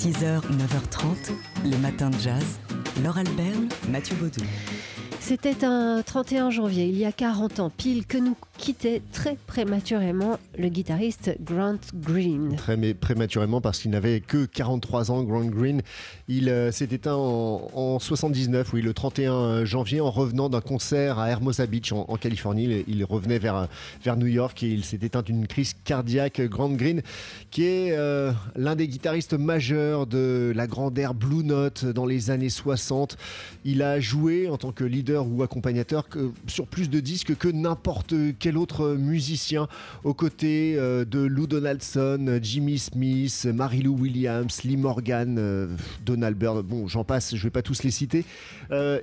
6h, 9h30, le matin de jazz. Laure Alberne, Mathieu Baudou. C'était un 31 janvier, il y a 40 ans, pile que nous quittait très prématurément le guitariste Grant Green. Très prématurément parce qu'il n'avait que 43 ans, Grant Green. Il euh, s'est éteint en, 79, oui, le 31 janvier, en revenant d'un concert à Hermosa Beach, en, Californie. Il, revenait vers, vers New York et il s'est éteint d'une crise cardiaque. Grant Green, qui est euh, l'un des guitaristes majeurs de la grande ère Blue Note dans les années 60. Il a joué en tant que leader ou accompagnateur que, sur plus de disques que n'importe quel autre musicien aux côtés euh, de Lou Donaldson, Jimmy Smith, Mary-Lou Williams, Lee Morgan, euh, Donald Byrd, bon j'en passe, je vais pas tous les citer. Euh,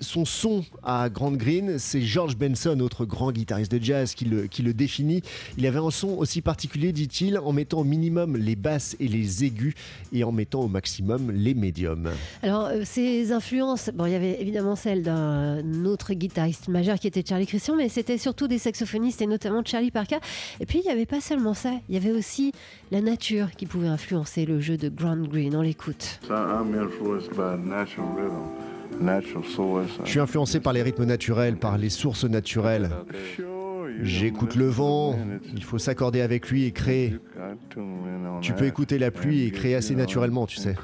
son son à Grand Green, c'est George Benson, autre grand guitariste de jazz, qui le, qui le définit. Il avait un son aussi particulier, dit-il, en mettant au minimum les basses et les aigus et en mettant au maximum les médiums. Alors, ses influences, bon, il y avait évidemment celle d'un autre guitariste majeur qui était Charlie Christian, mais c'était surtout des saxophonistes et notamment Charlie Parker. Et puis, il n'y avait pas seulement ça, il y avait aussi la nature qui pouvait influencer le jeu de Grand Green. On l'écoute. Je suis influencé par les rythmes naturels, par les sources naturelles. J'écoute le vent, il faut s'accorder avec lui et créer. Tu peux écouter la pluie et créer assez naturellement, tu sais.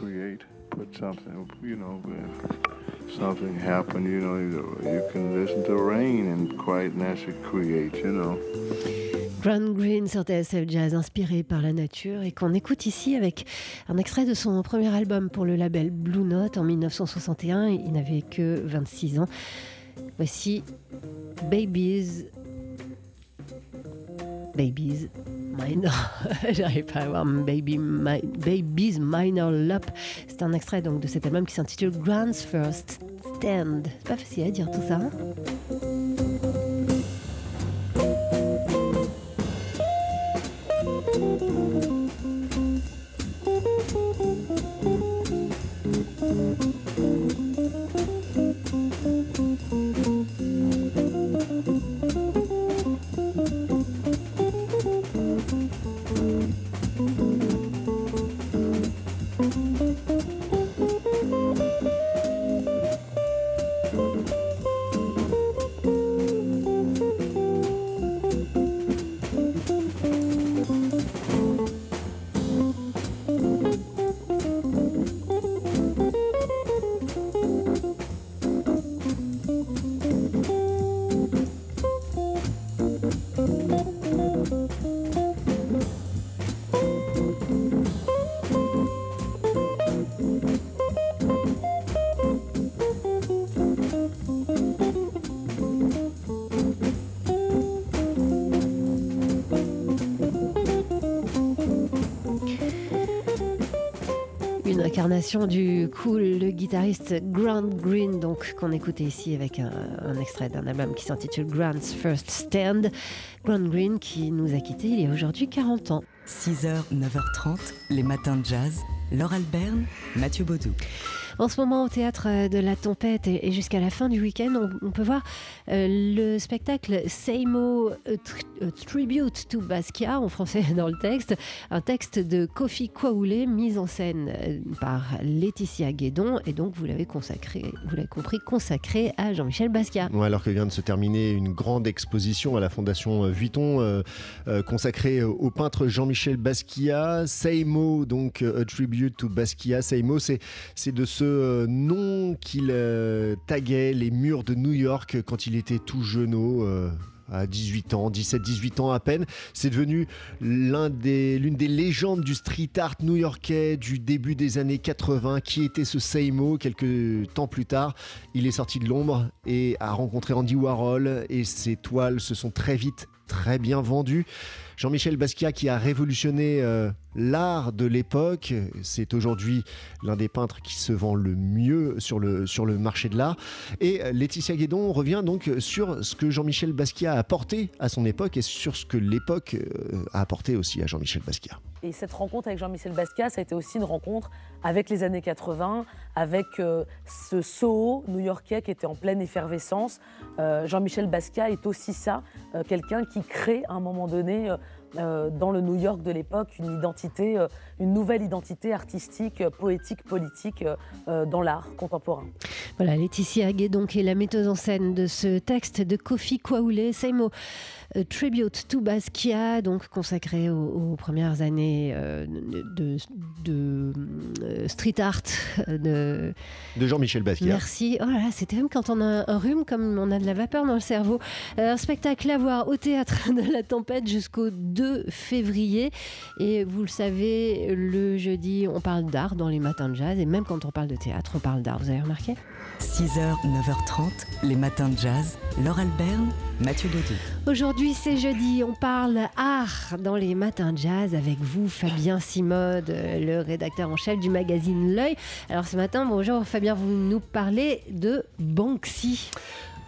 Grand Green sur TSF Jazz, inspiré par la nature, et qu'on écoute ici avec un extrait de son premier album pour le label Blue Note en 1961. Il n'avait que 26 ans. Voici Babies. Babies Minor. J'arrive pas à voir Baby, Babies Minor Lop. C'est un extrait donc de cet album qui s'intitule Grand's First Stand. C'est pas facile à dire tout ça. Hein du cool le guitariste Grant Green, donc qu'on écoutait ici avec un, extrait d'un album qui s'intitule Grant's First Stand. Grant Green qui nous a quittés il y a aujourd'hui 40 ans. 6h, 9h30, les matins de jazz. Laure Alberne, Mathieu Baudou. En ce moment, au théâtre euh, de la Tempête et jusqu'à la fin du week-end, on, peut voir euh, le spectacle Seimo Tribute to Basquiat, en français dans le texte, un texte de Kofi Kwaoulé, mis en scène euh, par Laetitia Guédon, et donc vous l'avez consacré, vous l'avez compris, consacré à Jean-Michel Basquiat. alors que vient de se terminer une grande exposition à la Fondation Vuitton consacrée au peintre Jean-Michel Basquiat. Seimo, donc a tribute to Basquiat. Seimo, c'est de ce euh, nom qu'il euh, taguait les murs de New York quand il était tout jeune euh, à 18 ans, 17-18 ans à peine. C'est devenu l'une des, des légendes du street art new-yorkais du début des années 80. Qui était ce Seimo Quelques temps plus tard, il est sorti de l'ombre et a rencontré Andy Warhol et ses toiles se sont très vite très bien vendues. Jean-Michel Basquiat qui a révolutionné euh, l'art de l'époque. C'est aujourd'hui l'un des peintres qui se vend le mieux sur le, sur le marché de l'art. Et euh, Laetitia Guédon revient donc sur ce que Jean-Michel Basquiat a apporté à son époque et sur ce que l'époque euh, a apporté aussi à Jean-Michel Basquiat. Et cette rencontre avec Jean-Michel Basquiat, ça a été aussi une rencontre avec les années 80, avec ce Soho new-yorkais qui était en pleine effervescence. Jean-Michel Basquiat est aussi ça, quelqu'un qui crée à un moment donné euh, dans le New York de l'époque une identité, euh, une nouvelle identité artistique, euh, poétique, politique dans l'art contemporain. Voilà, Laetitia Aguet donc est la metteuse en scène de ce texte de Kofi Kwaoulé, Seimo, Tribute to Basquiat, donc consacré aux, premières années de, de, street art de, de Jean-Michel Basquiat. Merci. Oh là, c'était même quand on a un rhume, comme on a de la vapeur dans le cerveau. un spectacle à voir au théâtre de la tempête jusqu'au 2 février. Et vous le savez, le jeudi, on parle d'art dans les matins de jazz. Et même quand on parle de théâtre, on parle d'art. Vous avez remarqué? 6h, 9h30, les matins de jazz. Laure Alberne, Mathieu Dodé. Aujourd'hui, c'est jeudi. On parle art dans les matins de jazz avec vous, Fabien Simode, le rédacteur en chef du magazine L'œil. Alors ce matin, bonjour Fabien, vous nous parlez de Banksy.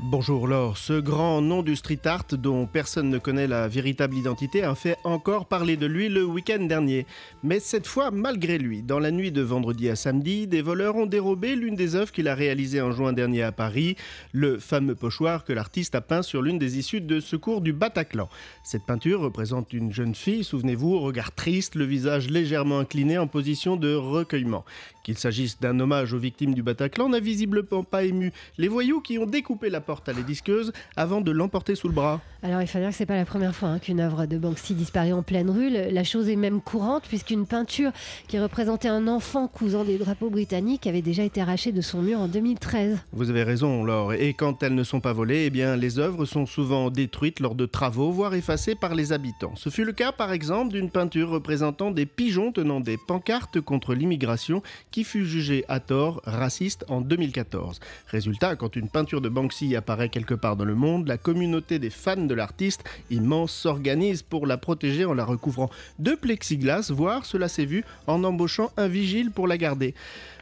Bonjour Laure, ce grand nom du street art dont personne ne connaît la véritable identité a fait encore parler de lui le week-end dernier. Mais cette fois, malgré lui, dans la nuit de vendredi à samedi, des voleurs ont dérobé l'une des œuvres qu'il a réalisées en juin dernier à Paris, le fameux pochoir que l'artiste a peint sur l'une des issues de secours du Bataclan. Cette peinture représente une jeune fille, souvenez-vous, regard triste, le visage légèrement incliné en position de recueillement. Qu'il s'agisse d'un hommage aux victimes du Bataclan n'a visiblement pas ému les voyous qui ont découpé la porte à la disqueuse avant de l'emporter sous le bras. Alors il faut dire que c'est pas la première fois hein, qu'une œuvre de Banksy disparaît en pleine rue. La chose est même courante puisqu'une peinture qui représentait un enfant cousant des drapeaux britanniques avait déjà été arrachée de son mur en 2013. Vous avez raison, Laure. Et quand elles ne sont pas volées, eh bien les œuvres sont souvent détruites lors de travaux, voire effacées par les habitants. Ce fut le cas, par exemple, d'une peinture représentant des pigeons tenant des pancartes contre l'immigration qui fut jugée à tort raciste en 2014. Résultat, quand une peinture de Banksy apparaît quelque part dans le monde, la communauté des fans de l'artiste immense s'organise pour la protéger en la recouvrant de plexiglas, voire cela s'est vu en embauchant un vigile pour la garder.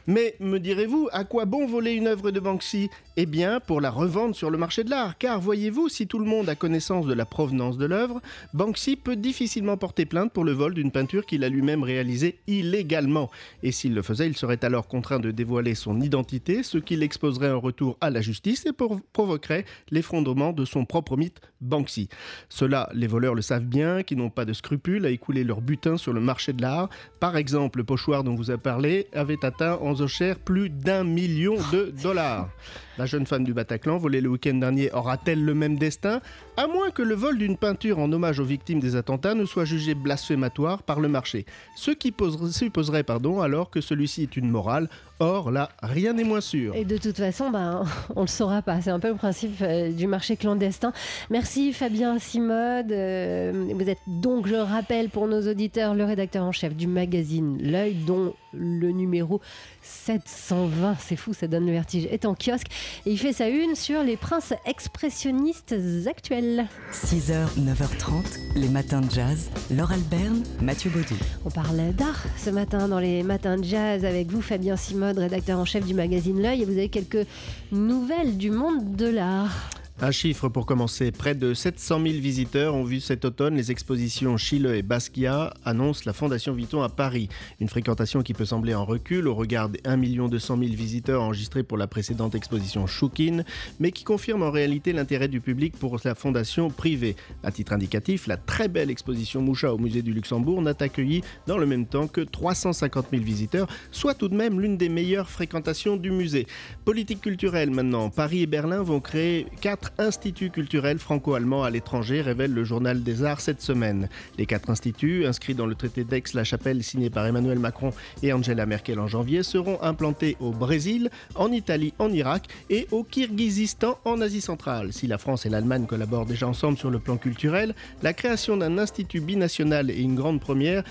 Mais me direz-vous, à quoi bon voler une œuvre de Banksy? Eh bien, pour la revendre sur le marché de l'art, car voyez-vous, si tout le monde a connaissance de la provenance de l'œuvre, Banksy peut difficilement porter plainte pour le vol d'une peinture qu'il a lui-même réalisée illégalement. Et s'il le faisait, il serait alors contraint de dévoiler son identité, ce qui l'exposerait en retour à la justice et provoquerait l'effondrement de son propre mythe Banksy. Cela, les voleurs le savent bien, qui n'ont pas de scrupules à écouler leur butin sur le marché de l'art. Par exemple, le pochoir dont vous avez parlé avait atteint en plus d'un million de dollars. La jeune femme du Bataclan, volée le week-end dernier, aura-t-elle le même destin? À moins que le vol d'une peinture en hommage aux victimes des attentats ne soit jugé blasphématoire par le marché. Ce qui supposerait pardon, alors que celui-ci est une morale. Or, là, rien n'est moins sûr. Et de toute façon, ben, on ne le saura pas. C'est un peu le principe euh, du marché clandestin. Merci Fabien Simode. Euh, vous êtes donc, je rappelle pour nos auditeurs, le rédacteur en chef du magazine L'œil, dont le numéro 720, c'est fou, ça donne le vertige, est en kiosque. Et il fait sa une sur les princes expressionnistes actuels. 6h, 9h30, les matins de jazz. Laure Alberne, Mathieu Baudou. On parle d'art ce matin dans les matins de jazz avec vous, Fabien Simode, rédacteur en chef du magazine L'œil. Et vous avez quelques nouvelles du monde de l'art. Un chiffre pour commencer. Près de 700 000 visiteurs ont vu cet automne les expositions Chile et Basquiat, annonce la Fondation Vuitton à Paris. Une fréquentation qui peut sembler en recul au regard des 1 200 000 visiteurs enregistrés pour la précédente exposition Choukin, mais qui confirme en réalité l'intérêt du public pour la fondation privée. À titre indicatif, la très belle exposition Moucha au musée du Luxembourg n'a accueilli dans le même temps que 350 000 visiteurs, soit tout de même l'une des meilleures fréquentations du musée. Politique culturelle maintenant. Paris et Berlin vont créer quatre instituts culturels franco-allemands à l'étranger, révèle le journal des arts cette semaine. Les quatre instituts, inscrits dans le traité d'Aix-la-Chapelle signé par Emmanuel Macron et Angela Merkel en janvier, seront implantés au Brésil, en Italie, en Irak et au Kirghizistan en Asie centrale. Si la France et l'Allemagne collaborent déjà ensemble sur le plan culturel, la création d'un institut binational est une grande première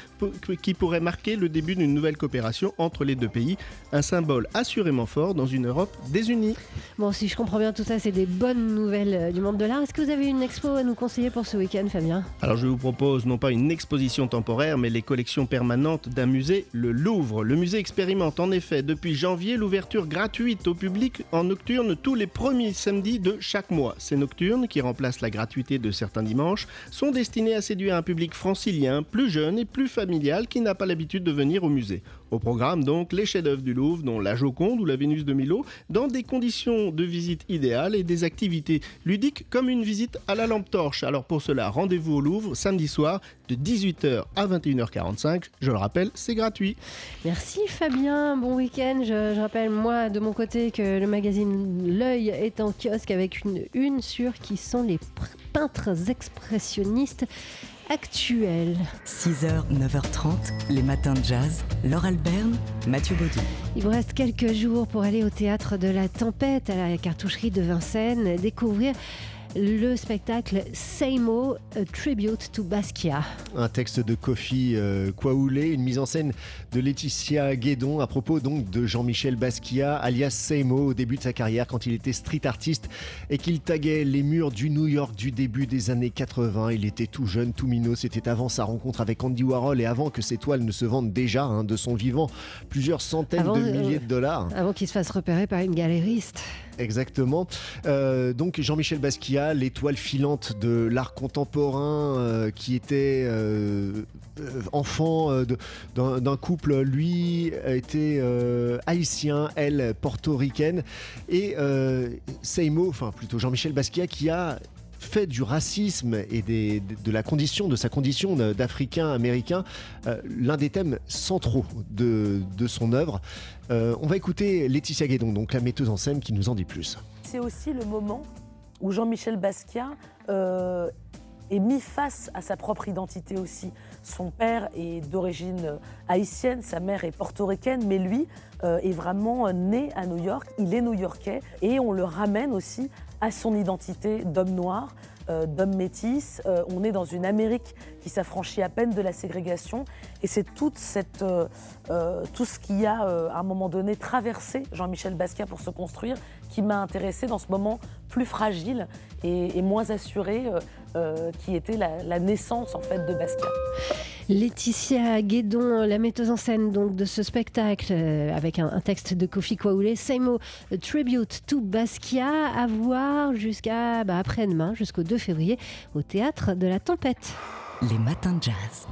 qui pourrait marquer le début d'une nouvelle coopération entre les deux pays, un symbole assurément fort dans une Europe désunie. Bon, si je comprends bien tout ça, c'est des bonnes nouvelles euh, du monde de l'art. Est-ce que vous avez une expo à nous conseiller pour ce week-end, Fabien? Alors je vous propose non pas une exposition temporaire, mais les collections permanentes d'un musée, le Louvre. Le musée expérimente en effet depuis janvier l'ouverture gratuite au public en nocturne tous les premiers samedis de chaque mois. Ces nocturnes, qui remplacent la gratuité de certains dimanches, sont destinées à séduire un public francilien, plus jeune et plus familial qui n'a pas l'habitude de venir au musée. Au programme donc les chefs-d'œuvre du Louvre, dont la Joconde ou la Vénus de Milo, dans des conditions de visite idéales et des activités ludique comme une visite à la lampe torche. Alors pour cela, rendez-vous au Louvre samedi soir de 18h à 21h45. Je le rappelle, c'est gratuit. Merci Fabien, bon week-end. Je, je rappelle moi de mon côté que le magazine L'œil est en kiosque avec une une sur qui sont les peintres expressionnistes actuels. 6h, 9h30, les matins de jazz. Laure Alberne, Mathieu Baudou. Il vous reste quelques jours pour aller au théâtre de la Tempête à la cartoucherie de Vincennes, découvrir le spectacle Seimo, a Tribute to Basquiat. Un texte de Kofi euh, Kwaoulé, une mise en scène de Laetitia Guédon à propos donc de Jean-Michel Basquiat, alias Seimo, au début de sa carrière quand il était street artiste et qu'il taguait les murs du New York du début des années 80. Il était tout jeune, tout minot. C'était avant sa rencontre avec Andy Warhol et avant que ses toiles ne se vendent déjà hein, de son vivant plusieurs centaines Avant, de euh, milliers de dollars. Avant qu'il se fasse repérer par une galériste. Exactement. Euh, donc Jean-Michel Basquiat, l'étoile filante de l'art contemporain, euh, qui était euh, enfant d'un couple, lui était haïtien, elle portoricaine, et Seimo, enfin plutôt Jean-Michel Basquiat, qui a fait du racisme et de sa condition d'Africain américain, euh, l'un des thèmes centraux de, son œuvre. Euh, on va écouter Laetitia Guédon, donc la metteuse en scène, qui nous en dit plus. C'est aussi le moment où Jean-Michel Basquiat euh, est mis face à sa propre identité aussi. Son père est d'origine haïtienne, sa mère est portoricaine, mais lui est vraiment né à New York, il est new-yorkais, et on le ramène aussi à son identité d'homme noir, euh, d'homme métis. Euh, on est dans une Amérique qui s'affranchit à peine de la ségrégation, et c'est euh, tout ce qui a à un moment donné traversé Jean-Michel Basquiat pour se construire qui m'a intéressée dans ce moment plus fragile et, et moins assuré euh, euh, qui était la, la naissance en fait de Basquiat. Laetitia Guédon, la metteuse en scène donc de ce spectacle euh, avec un, un texte de Kofi Kwaoulé, Seimo Tribute to Basquiat, à voir jusqu'à bah, après-demain, jusqu'au 2 février, au théâtre de la Tempête. Les matins de jazz.